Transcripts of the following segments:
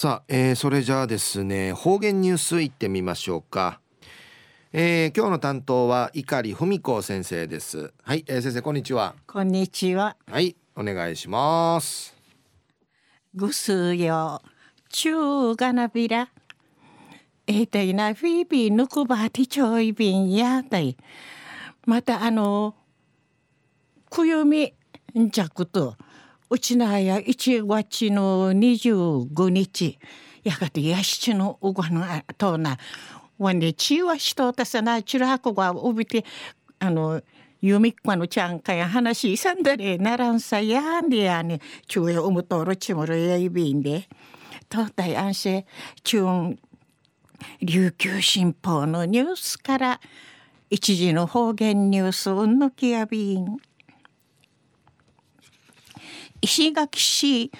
さあ、えー、それじゃあですね方言ニュースいってみましょうか、えー、今日の担当は碇文子先生です。はい、えー、先生こんにちは。こんにちは。はいお願いします。ぐすよがなびら。えー、たいなフィービーぬくばてちょいびんやたい。またあのくゆみんちゃくとうちなや1月の25日やがてやしちのうごのとなわんでちわしとたさなちらはこがうびてあのゆみっこのちゃんかや話いさんだれならんさやんでやね。ちゅうやおむとろちもろやいびんで。とたいあんせちゅん琉球新報のニュースから一時の方言ニュースうんのきやびん。石垣市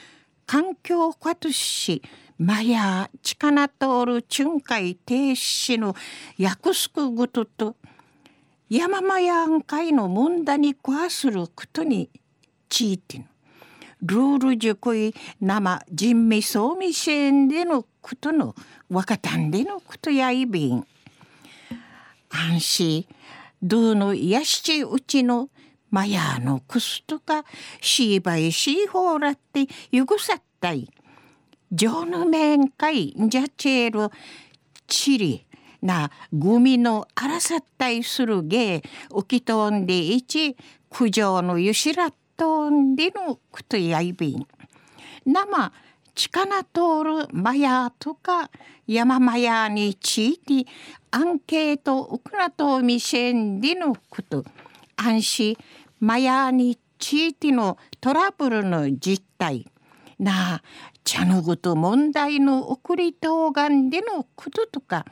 環境課としマヤチカナトール巡回停止の訳すくぐとと山マヤン会の問題に壊することにちいてんルール熟い生人味総味支援でのことの若たんでのことやいびん。安心。どのやしちうちのマヤのクスとかシーバイシーホーラってゆぐさったい。上の面会じゃチェールチリなグミのあらさったいするゲーきとんでいち苦情のゆしらとんでのくとやいびん。生力通るマヤとか山マヤについてアンケートウクラと見せんでのこと安心マヤについてのトラブルの実態。なあ茶のごと問題の送りとがんでのこととか。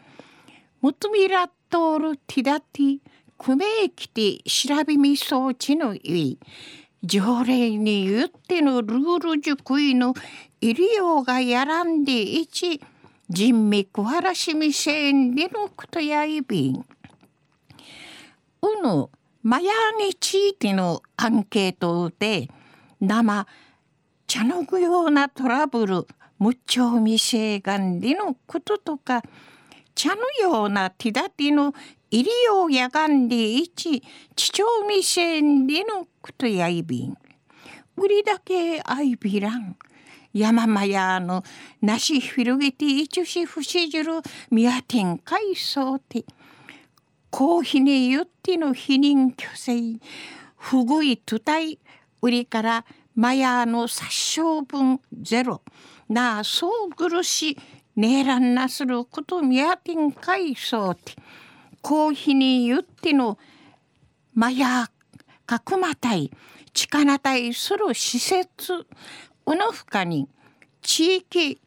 もとみらっとるティダティくめきて調べみ装置のいい条例に言ってのルール熟いの医療がやらんでいち人味くはらしみせんでのことやいびん。うぬマヤについてのアンケートで生茶のぐようなトラブル無調味性がんでのこととか茶のような手立ての医療やがんでいち地調味性でのことやいびん。売りだけあいびらん。山間やのなし広げていちし不しじる宮天海藻て公費によっての否認虚勢不具合と体売りからマヤの殺傷分ゼロ。なあそう苦しねえらんなすることみやてんかいそうて。公費によってのマヤ角またい力対する施設うのふかに地域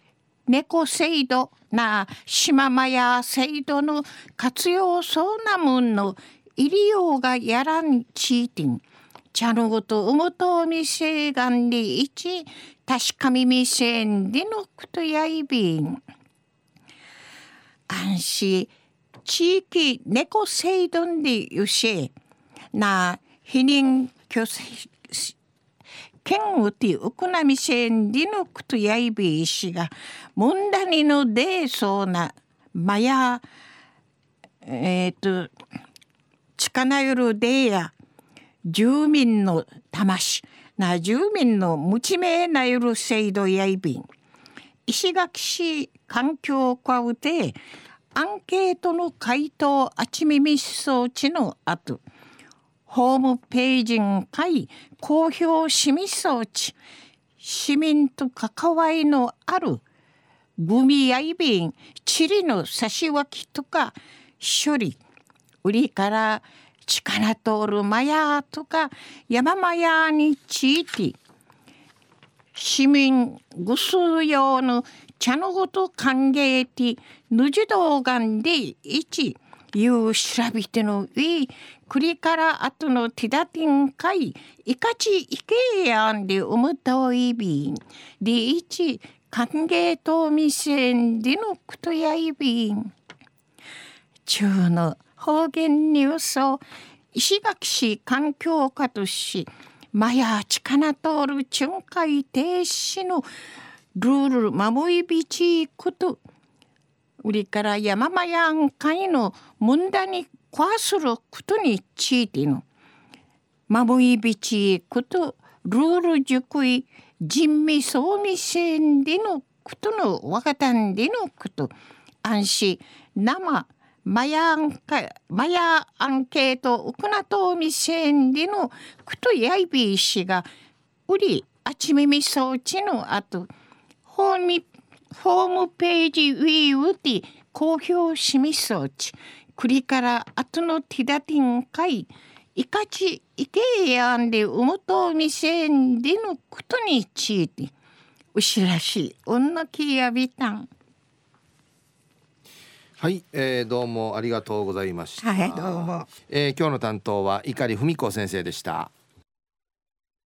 猫制度な島間や制度の活用そうなもんの医療がやらんちいてん茶のごとうむとみせがんでいち確かみみせんでのくとやいびん。安心地域猫制度でゆし。な避妊拒剣うてうくなみせんでのくとやいびいしがもんだにのでそうなまやえっ、ー、と力よるでや住民の魂。な住民の無知名なよる制度やいびん。石垣市環境課うてアンケートの回答あちみみし装置の後。ホームページに会公表市民装置市民と関わりのあるグミやいびんチリの差し分けとか処理売りから力通るマヤとか山マヤについて市民ぐす用の茶のごと歓迎てぬじ動画で一いう調べてのいい栗から後の手立てんかいいかちいけやんでおむといびん。で一歓迎とみせんでのくとやいびん。中の方言ニュースを石垣市環境課としマヤチカナトール巡回停止のルール守りびちこと。売りから山間やんかいの問題に壊することについての守りびちことルール熟い人味総味線でのことの若かんでのこと安心生マヤアンカマヤアンケートウクナトミセンでのクトヤイビー氏が売りあちみみ装置の後ホームホームページウィーウティ公表しみ装置クリから後のティダティン会いかちいけやんでうもとみせんでのことについてうしらしい女きやびたんはい、えー、どうもありがとうございました。はいどうも。えー、今日の担当は碇文子先生でした。